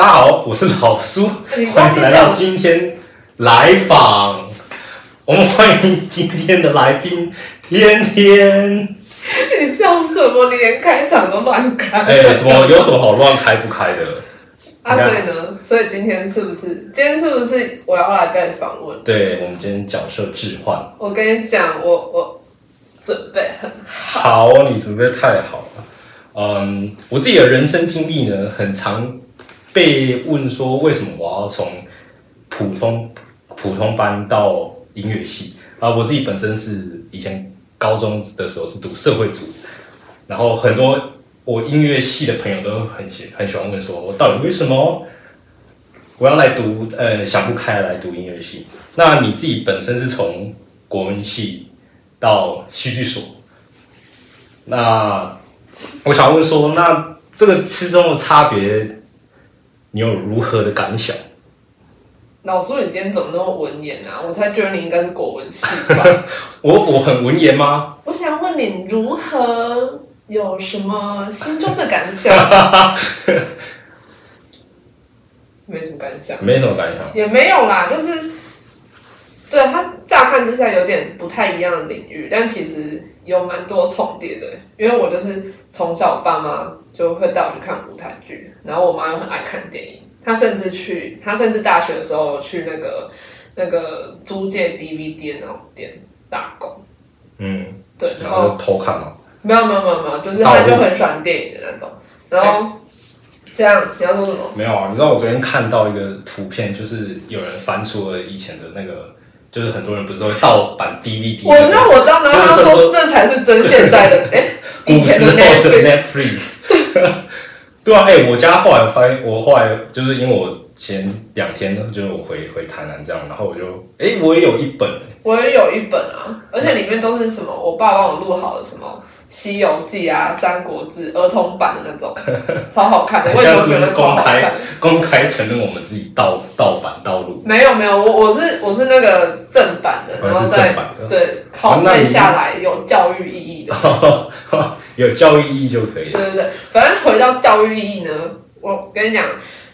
大家好，我是老苏，你欢迎来到今天来访。我们欢迎今天的来宾天天。你笑什么？你连开场都乱开。哎、什么有什么好乱开不开的？啊，所以呢？所以今天是不是？今天是不是我要来被访问？对我们今天角色置换。我跟你讲，我我准备很好，你准备得太好了。嗯，我自己的人生经历呢，很常被问说，为什么我要从普通普通班到音乐系啊？我自己本身是以前高中的时候是读社会组，然后很多我音乐系的朋友都很喜很喜欢问说，我到底为什么我要来读呃想不开来读音乐系？那你自己本身是从国文系到戏剧所，那我想问说，那这个其中的差别，你有如何的感想？老苏，你今天怎么那么文言啊？我才觉得你应该是国文系吧。我我很文言吗？我想问你如何有什么心中的感想？没什么感想。没什么感想。也没有啦，就是对他乍看之下有点不太一样的领域，但其实有蛮多重叠的。因为我就是从小我爸妈就会带我去看舞台剧，然后我妈又很爱看电影，她甚至去，她甚至大学的时候去那个那个租借 DVD 的那种店打工。嗯，对，然然后后偷看吗。没有没有没有没有，就是她就很喜欢电影的那种，然后这样你要说什么？没有啊，你知道我昨天看到一个图片，就是有人翻出了以前的那个，就是很多人不是都会盗版 DVD，我知道我知道，然后他说这才是真现在的，哎、以 古时前的候的 Netflix，Netflix。对啊，哎、我家后来发现，我后来就是因为我前两天就是我回回台南这样，然后我就哎、我也有一本、我也有一本啊，而且里面都是什么，我爸帮我录好的什么《西游记》啊、《三国志》儿童版的那种，超好看的，我都觉得超公开好看。公开承认我们自己盗盗版盗录，没有没有，我我是我是那个正版的，然后再对拷贝下来有教育意义的。有教育意义就可以了。对对对，反正回到教育意义呢，我跟你讲，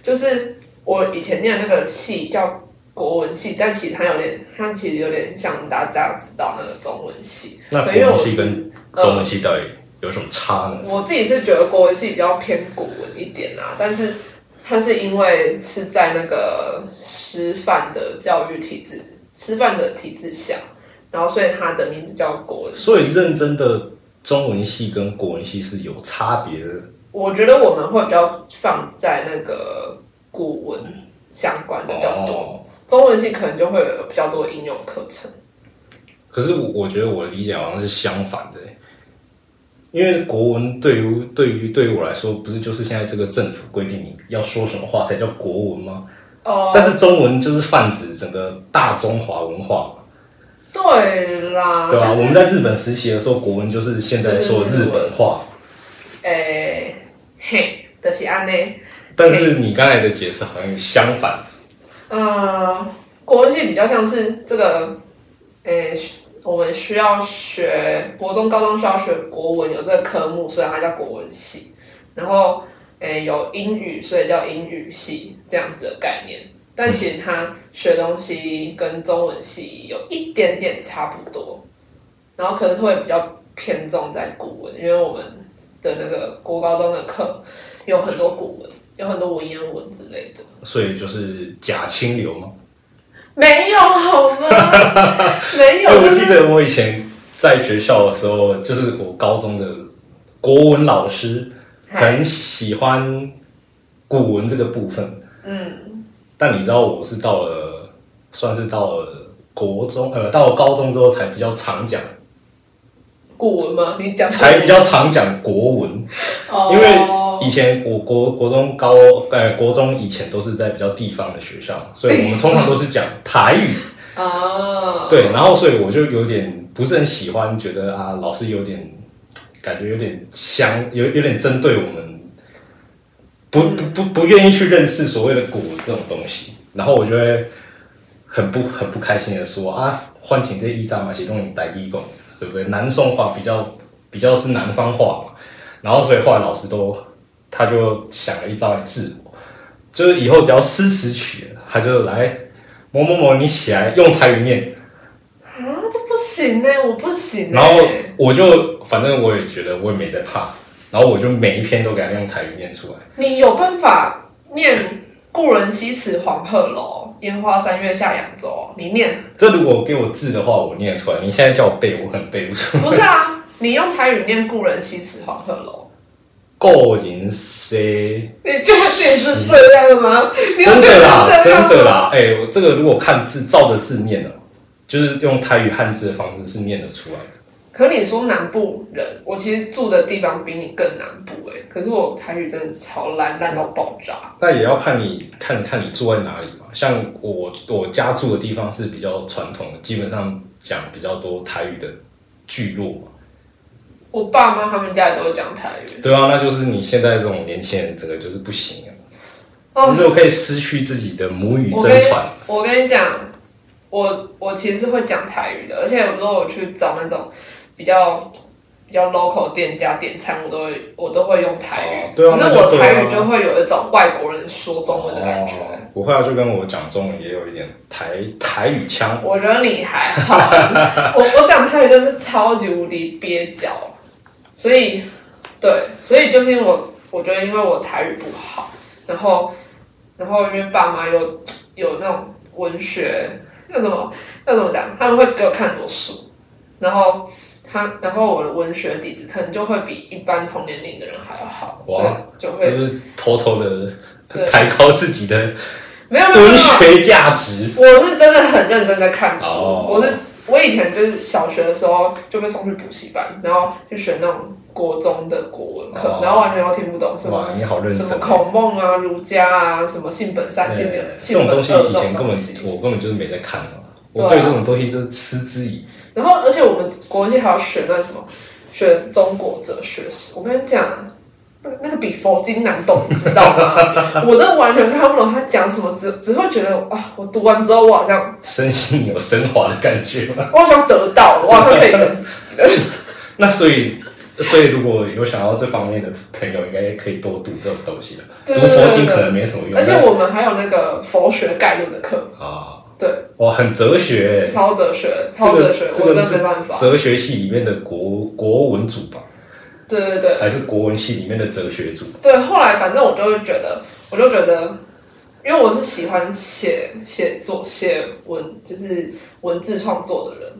就是我以前念的那个系叫国文系，但其实它有点，它其实有点像大家知道那个中文系。那国文系跟中文系到底有什么差呢？我自己是觉得国文系比较偏古文一点啦，但是它是因为是在那个师范的教育体制、师范的体制下，然后所以它的名字叫国文系。所以认真的中文系跟国文系是有差别的。我觉得我们会比较放在那个古文相关的比较多。哦中文系可能就会有比较多应用课程。可是我我觉得我的理解好像是相反的欸，因为国文对于对于对于我来说，不是就是现在这个政府规定你要说什么话才叫国文吗？哦、但是中文就是泛指整个大中华文化嘛，对啦，对吧、我们在日本实习的时候，国文就是现在说日本话，诶、嘿，就是安内。但是你刚才的解释好像相反。呃，国文系比较像是这个，诶、我们需要学国中、高中需要学国文，有这个科目，所以它叫国文系。然后，诶、有英语，所以叫英语系这样子的概念。但其实他学东西跟中文系有一点点差不多，然后可能会比较偏重在古文，因为我们的那个国高中的课有很多古文，有很多文言文之类的。所以就是假清流吗。没有好吗？没有，哎，我就是记得我以前在学校的时候，就是我高中的国文老师很喜欢古文这个部分。嗯，但你知道，我是到了算是到了国中，呃，到了高中之后才比较常讲，古文吗？你讲才比较常讲国文。哦，因为以前我国国中高呃国中以前都是在比较地方的学校，所以我们通常都是讲台语。啊，对，然后所以我就有点不是很喜欢，觉得啊老师有点感觉有点相有有点针对我们，不不不不愿意去认识所谓的古这种东西，然后我就会很不很不开心的说啊，唤醒这一章嘛，写东西带义工，对不对？南宋话比较比较是南方话嘛，然后所以后来老师都他就想了一招来治我，就是以后只要诗词曲，他就来某某某，你起来用台语念，啊，这不行呢，我不行呢。然后我就反正我也觉得我也没在怕，然后我就每一篇都给他用台语念出来。你有办法念“故人西辞黄鹤楼，烟花三月下扬州”？你念这如果给我字的话，我念得出来。你现在叫我背，我可能背不出。不是啊？你用台语念“故人西辞黄鹤楼个人 C，”，你确定是这样吗？你有真的啦，真的啦。哎、我这个如果看字，照着字念的，就是用台语汉字的方式是念得出来的。可你说南部人，我其实住的地方比你更南部哎、可是我台语真的超烂，烂到爆炸。那也要看你看看你住在哪里嘛。像我我家住的地方是比较传统的，基本上讲比较多台语的聚落嘛。我爸妈他们家也都会讲台语。对啊，那就是你现在这种年轻人，整个就是不行啊。哦你就可以失去自己的母语真传。我跟你讲，我我其实是会讲台语的，而且有时候我去找那种比较比较 local 店家点餐，我都会我都会用台语。哦对啊只是那就对啊我台语就会有一种外国人说中文的感觉。哦不会啊，就跟我讲中文也有一点台台语腔。我觉得你还好，我 我讲台语真的是超级无敌蹩脚，所以对，所以就是因为我我觉得因为我台语不好，然后然后因为爸妈又有那种文学那怎么那怎么讲，他们会给我看很多书，然后他然后我的文学底子可能就会比一般同年龄的人还要好，哇所以就就会是偷偷的抬高自己的 没有文学价值。我是真的很认真在看书。哦我是我以前就是小学的时候就被送去补习班，然后去学那种国中的国文课，哦然后完全都听不懂什么哇，你好认真什么。孔孟啊、儒家啊、什么性本善、性对本性本恶这种东西以前根本。我根本就是没在看我对这种东西就是嗤之以然后而且我们国文系还要学那什么，学中国哲学史。我跟你讲。那个那个比佛经难懂，你知道吗？我真的完全看不懂他讲什么，只只会觉得啊，我读完之后我好像身心有升华的感觉嘛。我好像得到了，我好像可以升级了。那所以，所以如果有想要这方面的朋友，应该可以多读这种东西了。读佛经可能没什么用，而且我们还有那个佛学概论的课，但啊，对，哇，很哲学欸。超哲学，超哲学，我真的没办法。哲学系里面的国国文组吧，对对对还是国文系里面的哲学组？对，后来反正我就会觉得，我就觉得，因为我是喜欢写写作、写文，就是文字创作的人。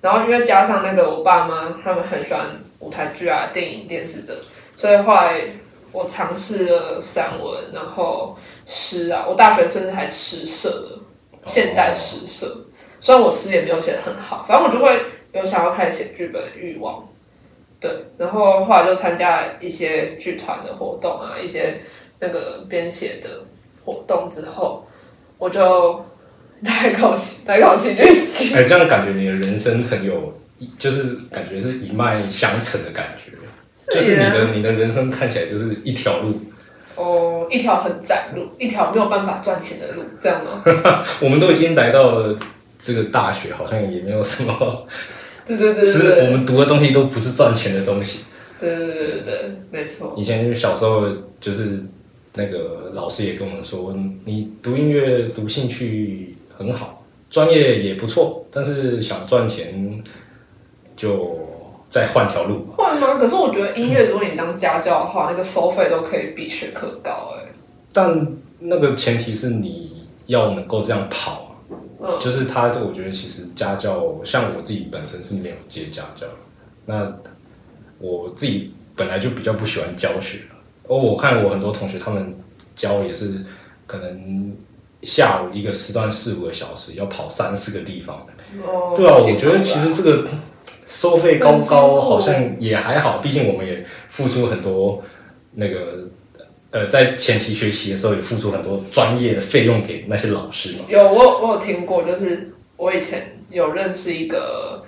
然后因为加上那个我爸妈他们很喜欢舞台剧啊、电影、电视的，所以后来我尝试了散文，然后诗啊，我大学甚至还诗社的现代诗社。虽然我诗也没有写的很好，反正我就会有想要开始写剧本的欲望。对，然后后来就参加一些剧团的活动啊，一些那个编写的活动之后，我就来考戏，来考戏剧系。哎，这样感觉你的人生很有，一就是感觉是一脉相承的感觉，就是你的你的人生看起来就是一条路。哦，一条很窄路，一条没有办法赚钱的路，这样吗？我们都已经来到了这个大学，好像也没有什么，对对对只是对对我们读的东西都不是赚钱的东西。对对对对对，没错。以前就是小时候，就是那个老师也跟我们说，你读音乐读兴趣很好，专业也不错，但是想赚钱就再换条路吧。会吗？可是我觉得音乐，如果你当家教的话，那个收费都可以比学科高哎、但那个前提是你要能够这样跑啊。嗯就是他，我觉得其实家教，像我自己本身是没有接家教的，那我自己本来就比较不喜欢教学，而我看我很多同学他们教也是可能下午一个时段四五个小时，要跑三四个地方对啊，我觉得其实这个收费高高好像也还好，毕竟我们也付出很多那个呃，在前期学习的时候也付出很多专业的费用给那些老师嘛。有我我有听过，就是我以前有认识一个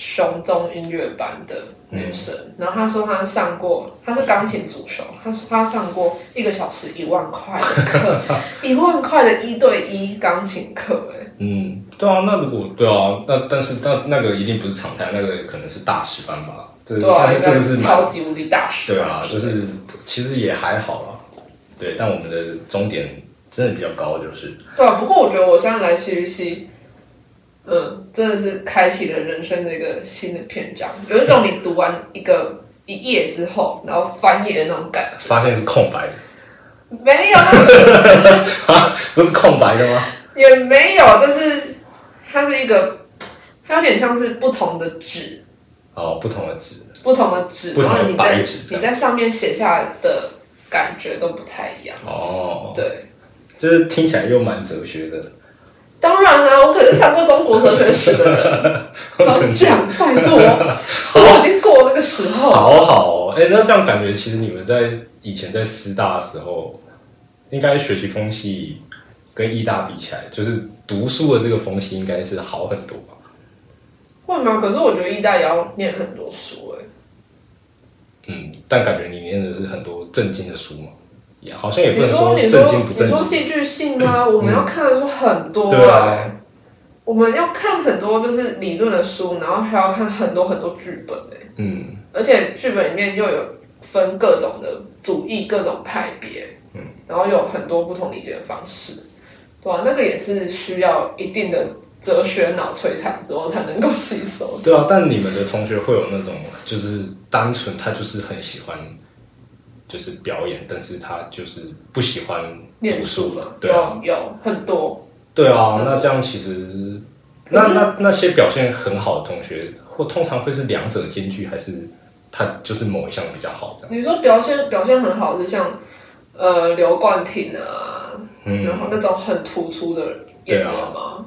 雄中音乐班的女生，然后她说她上过，她是钢琴主修，她说她上过一个小时一万块的课，一万块的一对一钢琴课，哎，嗯，对啊，那如果对啊，那但是那那个一定不是常态，那个可能是大师班吧。这对啊，但是这个是超级无敌大师，对啊，就是其实也还好啦。对，但我们的终点真的比较高，就是。对啊，不过我觉得我现在来戏剧系，嗯，真的是开启了人生的一个新的篇章，有一种你读完一个一页之后，然后翻页的那种感觉。发现是空白的，没有。啊，不是空白的吗？也没有，就是它是一个，它有点像是不同的纸，哦，不同的纸，不同的纸，不同的然后你在白纸。你在上面写下来的感觉都不太一样。哦，对，就是听起来又蛮哲学的，当然啦、我可是上过中国哲学史的人，好真的讲，拜托，我已经过那个时候。好好。哦，哎、那这样感觉其实你们在以前在师大的时候，应该学习风气跟艺大比起来，就是读书的这个风气应该是好很多吧？会吗？可是我觉得艺大也要念很多书哎、嗯，但感觉你念的是很多正经的书嘛，也好像也不你能说你说正经不正你说。戏剧性吗？我们要看的书很多对啊哎、我们要看很多就是理论的书，然后还要看很多很多剧本哎、嗯，而且剧本里面又有分各种的主义、各种派别，嗯，然后有很多不同理解的方式，对啊，那个也是需要一定的哲学脑摧残之后才能够吸收。对啊，但你们的同学会有那种就是单纯他就是很喜欢就是表演，但是他就是不喜欢念读书书嘛，对啊，有有很多，对啊，那这样其实，那那那些表现很好的同学，或通常会是两者兼具，还是他就是某一项比较好这样？你说表现表现很好是像呃刘冠廷啊，嗯然后那种很突出的演员吗？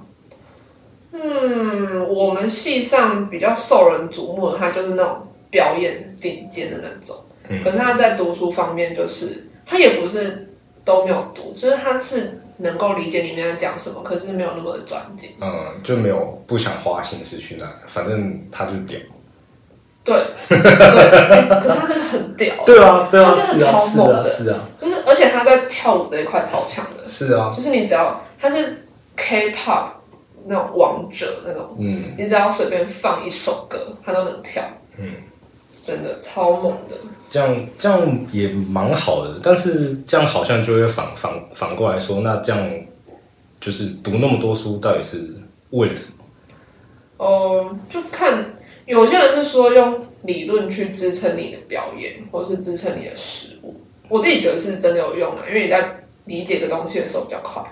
嗯，我们系上比较受人瞩目的，他就是那种表演顶尖的那种。嗯可是他在读书方面，就是他也不是都没有读，就是他是能够理解里面在讲什么，可是没有那么的专精。嗯，就没有不想花心思去那，反正他就屌。对，对，欸可是他真的很屌，对啊，对啊，他真的超猛的是啊，就是而且他在跳舞这一块超强的。是啊，就是你只要他是 K-pop 那种王者那种，嗯，你只要随便放一首歌，他都能跳，嗯，真的超猛的。这样这样也蛮好的，但是这样好像就会反反反过来说，那这样就是读那么多书，到底是为了什么？哦、就看有些人是说用理论去支撑你的表演，或是支撑你的实物。我自己觉得是真的有用啊，因为你在理解一个东西的时候比较快，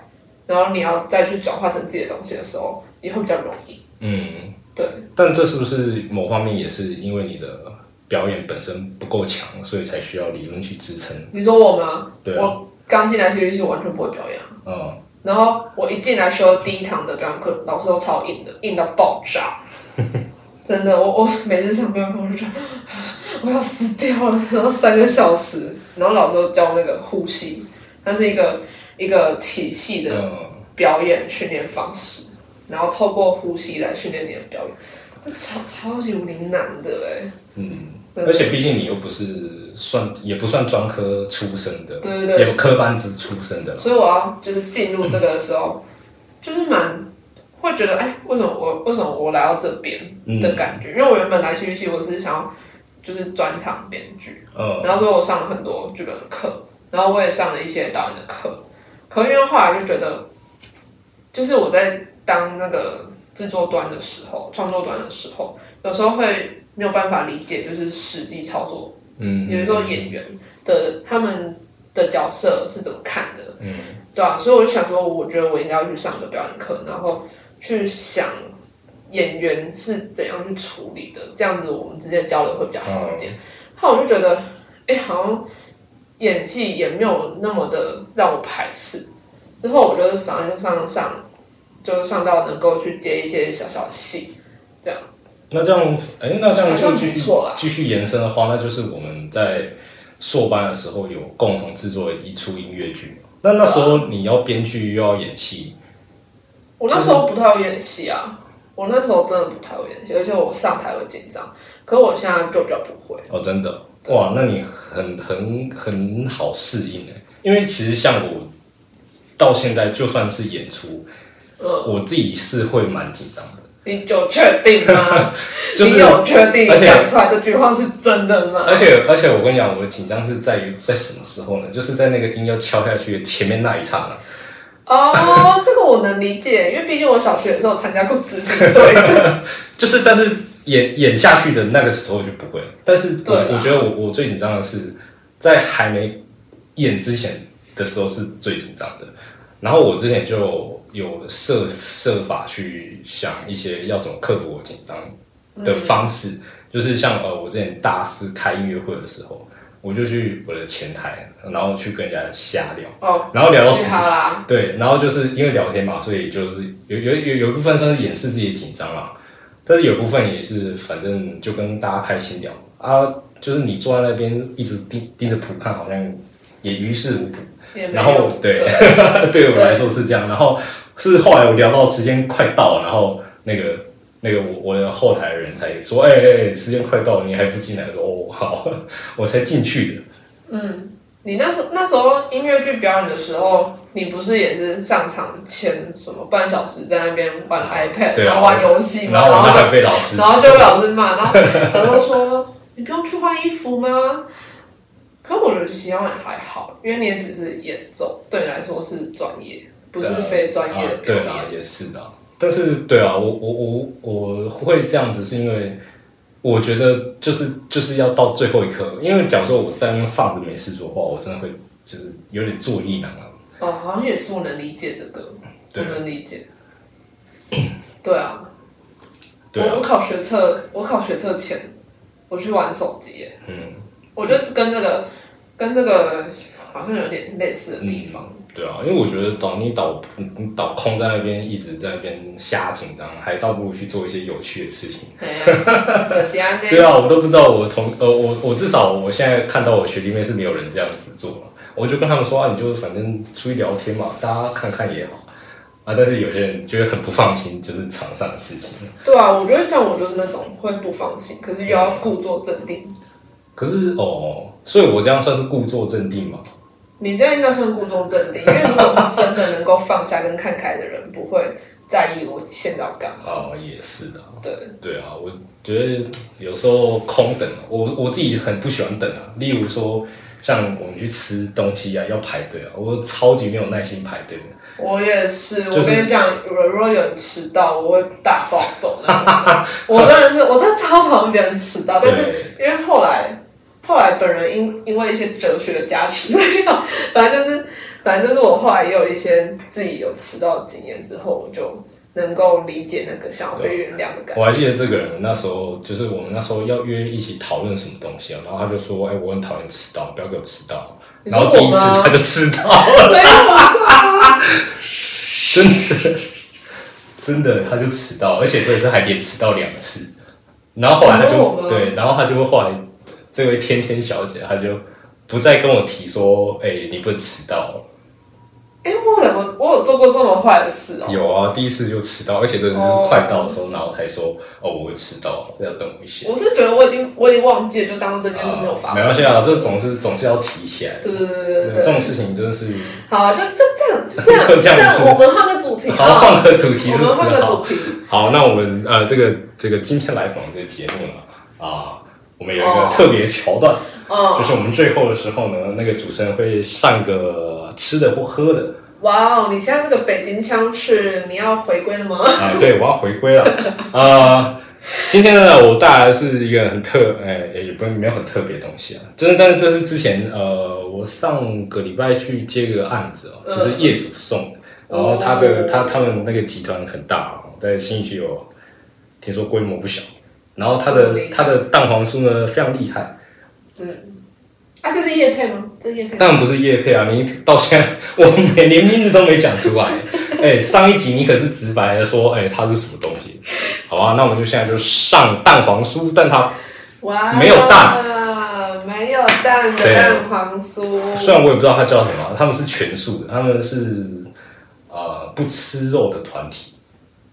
然后你要再去转化成自己的东西的时候，也会比较容易。嗯，对，但这是不是某方面也是因为你的表演本身不够强，所以才需要理论去支撑？你说我吗？对啊，我刚进来戏剧系，我完全不会表演啊。嗯，然后我一进来修第一堂的表演课，老师都超硬的，硬到爆炸。真的，我我每次上表演课我就觉得 我要死掉了，然后三个小时，然后老师都教那个呼吸，它是一个一个体系的嗯，表演训练方式，然后透过呼吸来训练你的表演，那个超超级无敌难的哎、嗯，而且毕竟你又不是算，也不算专科出身的，对对对。也不科班之出身的了。所以我要就是进入这个的时候，就是蛮会觉得，哎，为什么我为什么我来到这边的感觉？因为我原本来戏剧系，我是想要就是专场编剧，嗯，然后所以我上了很多剧本的课，然后我也上了一些导演的课，可是因为后来就觉得，就是我在当那个制作端的时候，创作端的时候，有时候会没有办法理解，就是实际操作嗯，有时候演员的他们的角色是怎么看的，嗯，对啊，所以我就想说，我觉得我应该要去上个表演课，然后去想演员是怎样去处理的，这样子我们之间交流会比较好一点。后来我就觉得，哎、好像演戏也没有那么的让我排斥。之后我就是反而就上上，就上到能够去接一些小小的戏，那这样，哎、那这样就继续。继续延伸的话，那就是我们在硕班的时候有共同制作一出音乐剧。那那时候你要编剧又要演戏，我那时候不太会演戏啊，我那时候真的不太会演戏，而且我上台会紧张。可是我现在就比较不会。哦，真的，哇，那你很很很好适应哎，因为其实像我到现在就算是演出，呃，我自己是会蛮紧张的，你就确定吗？就是你有确定而且你讲出来这句话是真的吗？而且而且我跟你讲，我的紧张是在于在什么时候呢？就是在那个音要敲下去的前面那一刹那，哦，这个我能理解，因为毕竟我小学的时候参加过直笛队的。就是，但是演演下去的那个时候就不会。但是我对我觉得我我最紧张的是在还没演之前的时候是最紧张的。然后我之前就有设设法去想一些要怎么克服我紧张的方式，就是像呃，我之前大四开音乐会的时候，我就去我的前台，然后去跟人家瞎聊。哦，然后聊到嘻死，对，然后就是因为聊天嘛，所以就是有有有有一部分算是掩饰自己的紧张啦，但是有部分也是反正就跟大家开心聊啊，就是你坐在那边一直盯盯着谱看，好像也于事无补。然后对，对我来说是这样，然后是后来我聊到时间快到了，然后那个那个我我的后台的人才说，哎哎哎，时间快到了，你还不进来？我说哦好，我才进去的。嗯你那时那时候音乐剧表演的时候，你不是也是上场前什么半小时在那边玩 iPad，、啊然后玩游戏嘛，然后被老师然后就被老师骂，然后 然后说你不用去换衣服吗？可我觉得其实好像也还好，因为你也只是演奏，对你来说是专业，不是非专业的啊、对。也是的。但是对啊，我我我我会这样子，是因为我觉得就是就是要到最后一刻，因为假如说我在那边放着没事做的话，我真的会就是有点坐立难安。哦，好像也是，我能理解这个，我能理解。对啊，对啊我我，考学测，我考学测前，我去玩手机。嗯，我觉得跟这个跟这个好像有点类似的地方。对啊，因为我觉得导你倒你你导空在那边一直在那边瞎紧张，还倒不如去做一些有趣的事情。对啊，我都不知道我同呃我我至少我现在看到我学弟妹是没有人这样子做了，我就跟他们说啊，你就反正出去聊天嘛，大家看看也好啊。但是有些人就会很不放心，就是场上的事情。对啊，我觉得像我就是那种会不放心，可是又要故作镇定。可是哦，所以我这样算是故作镇定嘛？你这样应该算故作镇定，因为如果是真的能够放下跟看开的人，不会在意我现在要干嘛。哦，也是的。对，对啊，我觉得有时候空等，我我自己很不喜欢等啊。例如说，像我们去吃东西啊，要排队啊，我超级没有耐心排队的。我也是，就是我跟你讲，如果有人迟到，我会大暴走。我真的是，我真的超讨厌别人迟到，但是因为后来后来本人因因为一些哲学的加持，没有，反正就是 反正就是我后来也有一些自己有迟到的经验之后，我就能够理解那个想要被原谅的感觉。我还记得这个人那时候，就是我们那时候要约一起讨论什么东西啊，然后他就说：“哎、我很讨厌迟到，不要给我迟到。”然后第一次他就迟到了，没有啊，真的，真的他就迟到，而且这次还连迟到两次。然后后来他就对，然后他就会后来这位天天小姐，她就不再跟我提说：“哎、你不能迟到。哎、我怎么我有做过这么坏的事哦、有啊，第一次就迟到，而且真的是快到的时候，然后才说：“哦，我会迟到，要等我一下。”我是觉得我已经我已经忘记了，就当做这件事没有发生。没关系啊，这总是总是要提起来的。对对对对这种事情真的是，好啊，就就这样，就这样，就这样子我们换个主题好啊，换个主题是不是？我们换个好主题。好，那我们呃，这个这个今天来访这个节目呢，啊，我们有一个哦。特别桥段，哦，就是我们最后的时候呢，那个主持人会上个吃的或喝的。哇哦，你现在这个北京腔是你要回归了吗？啊，对我要回归了。啊。今天呢，我带来的是一个很特，哎、也不没有很特别的东西啊，就是但是这是之前呃，我上个礼拜去接个案子哦，就是业主送的，然后他的哦。他他们那个集团很大哦，在新义区有听说规模不小，然后它的这么厉害他的蛋黄酥呢非常厉害，嗯啊，这是叶配吗？这是叶配。当然不是叶配啊，你到现在 我每连名字都没讲出来，哎、上一集你可是直白的说，哎、它是什么东西？好啊，那我们就现在就上蛋黄酥，但它哇，没有蛋，没有蛋的蛋黄酥。虽然我也不知道它叫什么，他们是全素的，他们是呃不吃肉的团体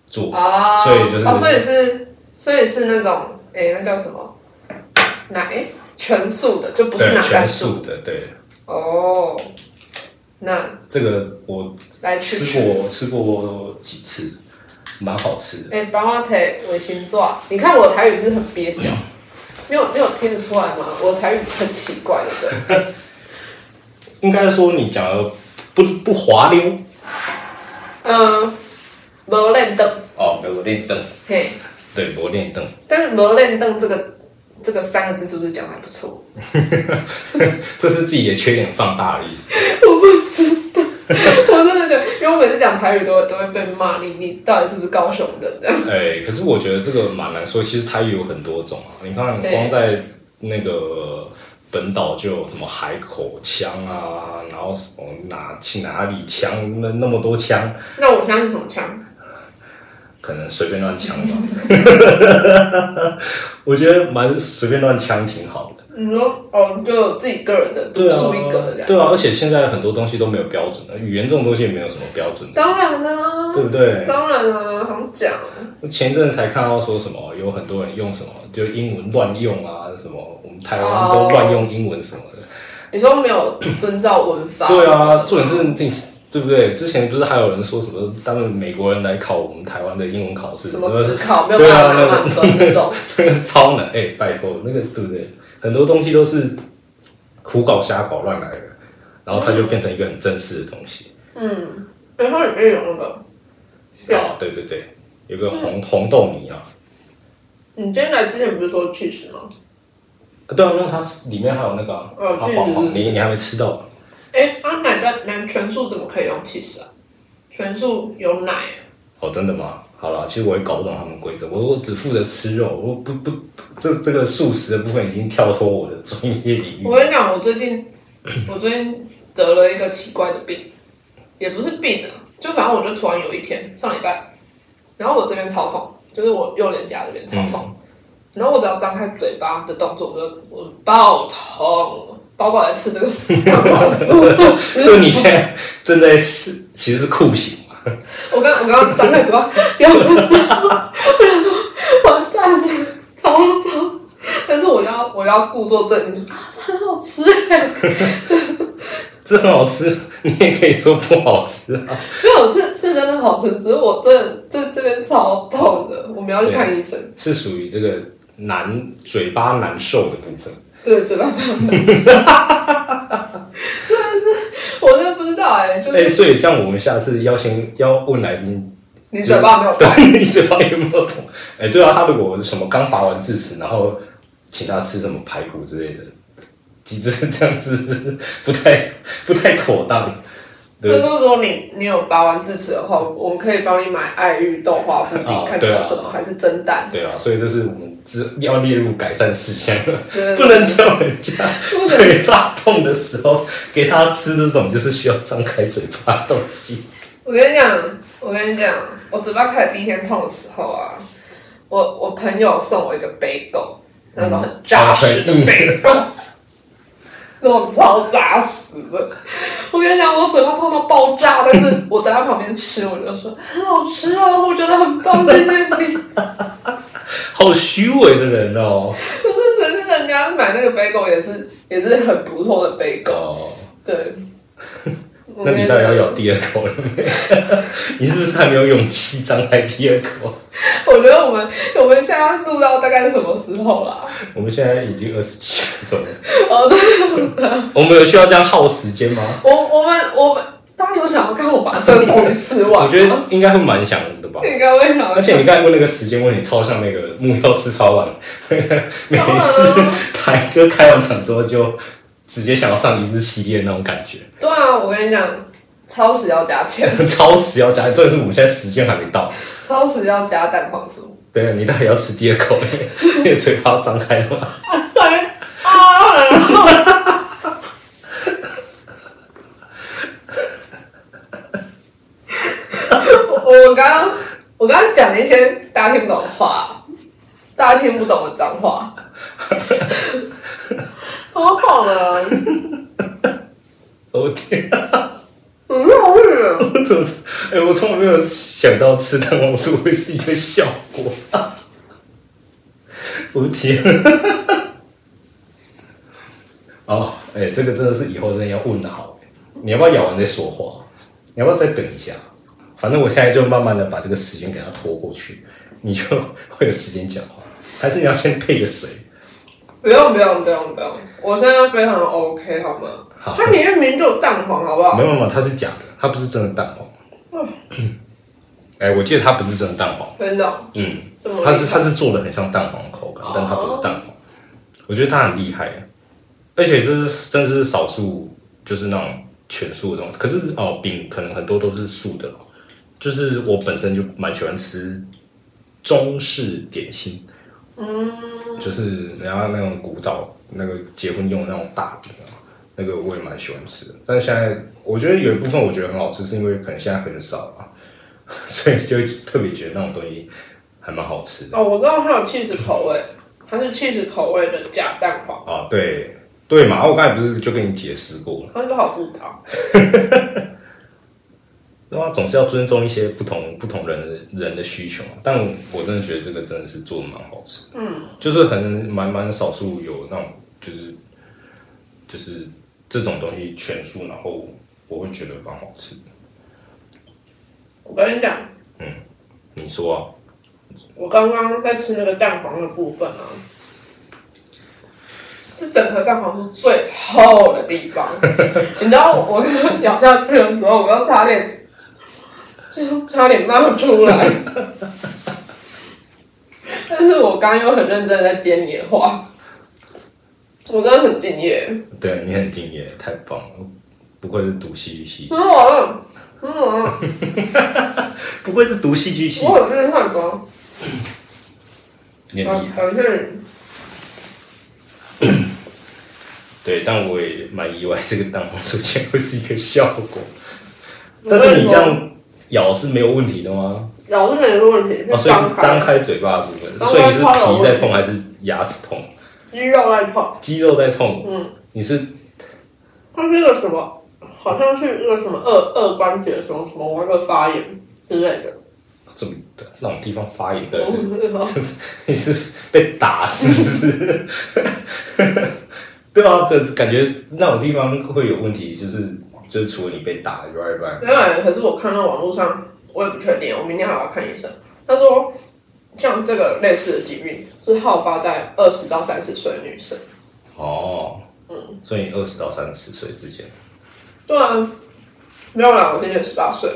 做，哦，所以就是哦，所以是，所以是那种，哎、那叫什么？奶？全素的，就不是全蛋素。的，对，哦，那这个我来去吃过吃过几次，蛮好吃的。哎，帮我腿我先做，你看我台语是很蹩脚，你有你有听得出来吗？我台语很奇怪的，应该说你讲的不不滑溜，嗯，无练凳，哦，没有练凳，嘿，对，没练凳，但是无练凳这个这个三个字是不是讲的还不错？这是自己的缺点放大的意思。我不知道，我真的觉得，因为我每次讲台语都会都会被骂，你你到底是不是高雄人这样？哎，可是我觉得这个蛮难说。其实台语有很多种啊，你看对光在那个本岛就有什么海口腔啊，然后什么哪去哪里腔，那那么多腔，那我现在是什么腔？可能随便乱枪吧。我觉得蛮随便乱枪挺好的。你说哦，就自己个人的独对啊树一格的这，样。对啊，而且现在很多东西都没有标准的，语言这种东西也没有什么标准的，当然啦、对不对？当然啦、好像讲前一阵才看到说什么，有很多人用什么就英文乱用啊，什么我们台湾都乱用英文什么的。你说没有遵照文法，对啊，重点是你对不对？之前不是还有人说什么，他们美国人来考我们台湾的英文考试，什么只考没有办法拿满分那种。那个超难哎、拜托，那个对不对？很多东西都是胡搞瞎搞乱来的，然后它就变成一个很正式的东西。嗯，然后里面有那个，对啊，对对对，有个红红豆泥啊，你今天来之前不是说 cheese 吗？啊对啊，那它里面还有那个啊哦它黄黄，你你还没吃到吧？哎，啊奶的奶全素怎么可以用 cheese 啊？全素有奶啊，哦，真的吗？好了，其实我也搞不懂他们规则，我我只负责吃肉，我不不这这个素食的部分已经跳脱我的专业领域。我跟你讲，我最近我最近得了一个奇怪的病，也不是病啊，就反正我就突然有一天上礼拜，然后我这边超痛，就是我右脸颊这边超痛，然后我只要张开嘴巴的动作，我就我爆痛，包括来吃这个蛋黄酥，所以你现在正在是其实是酷刑嘛？我刚我刚刚张开嘴巴要不是，我想说完蛋了，超痛。但是我要我要故作镇定，就是啊，这很好吃哎，这很好吃，你也可以说不好吃啊。没有是是真的好吃，只是我真的这这边超痛的，我们要去看医生。是属于这个难嘴巴难受的部分。对，嘴巴非常难吃，真的是我真的不知道哎、就哎、欸所以这样我们下次邀请要问来宾，你嘴巴没有痛，对，你嘴巴有没有动？哎、对啊，他如果什么刚拔完智齿，然后请他吃什么排骨之类的，其实这样子不太不太妥当。如果你你有拔完智齿的话，我们可以帮你买爱玉豆花布丁，看你哦对啊。要什么，还是蒸蛋。对啊，所以这是我们之要列入改善事项，对。不能叫人家嘴巴痛的时候给他吃这种就是需要张开嘴巴的东西。我跟你讲，我跟你讲，我嘴巴开始第一天痛的时候啊，我我朋友送我一个杯狗，那种很扎实的杯狗，那 种超扎实的。我跟你讲，我嘴巴痛到爆炸，但是我在他旁边吃，我就说很好吃啊，我觉得很棒，谢谢你。好虚伪的人哦。可是可是人家买那个 bagel 也是也是很不错的杯狗，哦，对。那你到底要咬第二口了没？你是不是还没有勇气张开第二口？我觉得我们我们现在录到大概是什么时候啦？我们现在已经二十七分钟了，哦，对，我们有需要这样耗时间吗？我我们我们大家有想要看我把这个东西吃完吗？我觉得应该会蛮想的吧。应该会想，而且你刚才问那个时间问题，超像那个木曜四超晚，每一次台哥开完场之后就直接想要上一日系列那种感觉，对啊，我跟你讲，超时要加钱，超时要加，这是我们现在时间还没到。超时要加蛋黄酥。对，你到底要吃第二口？那个嘴巴张开了吗？对啊，我我刚刚我刚刚讲了一些大家听不懂的话，大家听不懂的脏话，好好啊，我天，很好吃。我怎么？哎、我从来没有想到吃蛋黄酥会是一个效果。我的天！哦，哎、这个真的是以后真的要问的好。你要不要咬完再说话？你要不要再等一下？反正我现在就慢慢的把这个时间给它拖过去，你就会有时间讲话。还是你要先配个水？不用不用不用不用，我现在非常 OK 好吗？好它里面明明就有蛋黄，好不好没？有没有，它是假的，它不是真的蛋黄。哎、我记得它不是真的蛋黄，真的哦，嗯，这么它是厉害它是做的很像蛋黄的口感，但它不哦是蛋黄。我觉得它很厉害，而且这是真的是少数，就是那种全素的东西。可是哦，饼可能很多都是素的，就是我本身就蛮喜欢吃中式点心，嗯，就是人家那种古早那个结婚用的那种大饼啊，那个我也蛮喜欢吃的。但是现在我觉得有一部分我觉得很好吃，是因为可能现在很少啊，所以就特别觉得那种东西还蛮好吃的。哦，我知道它有 cheese 口味，它是 cheese 口味的假蛋黄，哦，对对嘛，我刚才不是就跟你解释过了，它就好复杂。对啊？总是要尊重一些不同不同人的人的需求嘛。但我真的觉得这个真的是做的蛮好吃的，嗯，就是可能蛮蛮少数有那种就是就是这种东西全素，然后我会觉得蛮好吃的。我跟你讲，嗯你说啊？我刚刚在吃那个蛋黄的部分啊，是整颗蛋黄是最厚的地方。你知道我刚刚咬下去的时候，我刚差点，就 差点骂出来。但是我刚刚又很认真在接你的话，我真的很敬业。对你很敬业，太棒了，不愧是读戏剧系，很好了，很好了，不愧是读戏剧系，我很厉害吧？你很厉害。感谢你。对，但我也蛮意外，这个蛋黄出现会是一个效果。但是你这样咬是没有问题的吗？咬是没有问题，哦，所以是张张开嘴巴的部分，所以你是皮在痛还是牙齿痛？肌肉在痛。肌肉在痛？嗯，你是它是一个什么？好像是一个什么二二关节什么什么那个发炎之类的。怎么的那种地方发炎的是？不知道你是被打是不是？对啊，可是感觉那种地方会有问题，就是就是除了你被打以外，以外，没有，可是我看到网络上，我也不确定，我明天还要看医生。他说，像这个类似的疾病是好发在二十到三十岁的女生。哦，嗯，所以二十到三十岁之间，对啊，没有啦，我今年十八岁，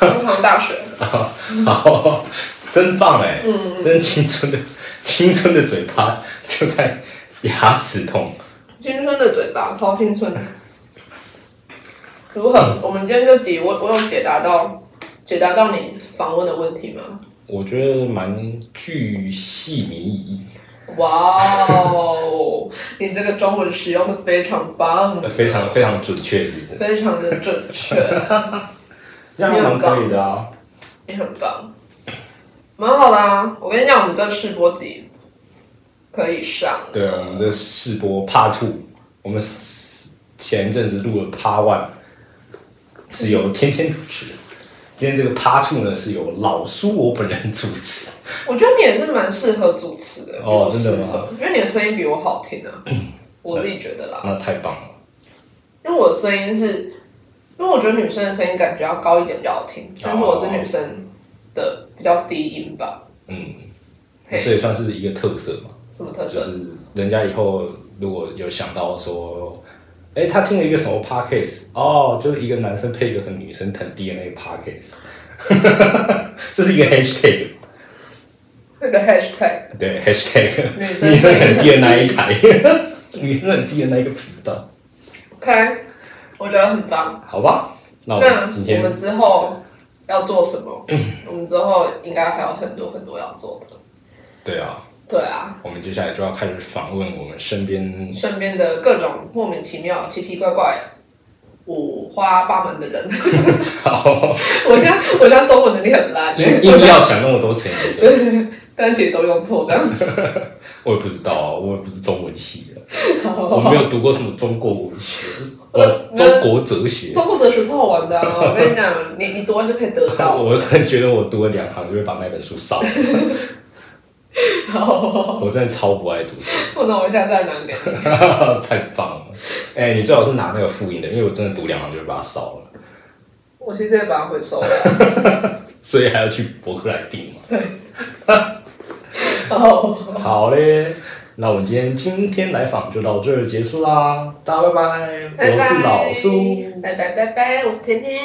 刚上大学。好，真棒哎，嗯，真青春的青春的嘴巴就在牙齿痛。青春的嘴巴，超青春的。如何？我们今天这集，我我有解答到解答到你访问的问题吗？我觉得蛮具细靡遗，哇哦，你这个中文使用的非常棒，非常非常准确，是不是？非常的准确，这样蛮可以的啊。你很棒，蛮好的啊！我跟你讲，我们这试播集可以上，对啊，我们这试播 Part Two，我们前一阵子录了 Part One，是由天天主持。今天这个 Part Two 呢，是由老苏我本人主持。我觉得你也是蛮适合主持的哦真的吗？因为你的声音比我好听啊，我自己觉得啦。那太棒了。因为我的声音是，因为我觉得女生的声音感觉要高一点比较好听，但是我是女生的比较低音吧。嗯，嘿这也算是一个特色嘛。什么特色？就是人家以后如果有想到说，哎、他听了一个什么 podcast，哦，就是一个男生配一个很女生很低的那个 podcast，这是一个 hashtag，那个 hashtag 对 hashtag，女生很低的那一台，女生很低的那一个频道，OK，我觉得很棒。好吧？那我我们之后要做什么？我们之后应该还有很多很多要做的。对啊，对啊，我们接下来就要开始访问我们身边身边的各种莫名其妙、奇奇怪怪、五花八门的人。好，我现在我现在中文能力很烂，硬硬要想那么多成语的，但其实都用错这样。我也不知道啊，我也不是中文系的，我没有读过什么中国文学，我呃，中国哲学。中国哲学超好玩的、啊，我跟你讲，你你读完就可以得到。我可能觉得我读了两行就会把那本书烧了，好，我真的超不爱读书，那我们现在再拿给你。太棒了！哎、你最好是拿那个复印的，因为我真的读两行就会把它烧了，我其实也把它回收了。所以还要去博客来订嘛。好，好嘞，那我们今天今天来访就到这儿结束啦，大家拜拜，拜拜我是老苏。拜拜拜拜，我是甜甜。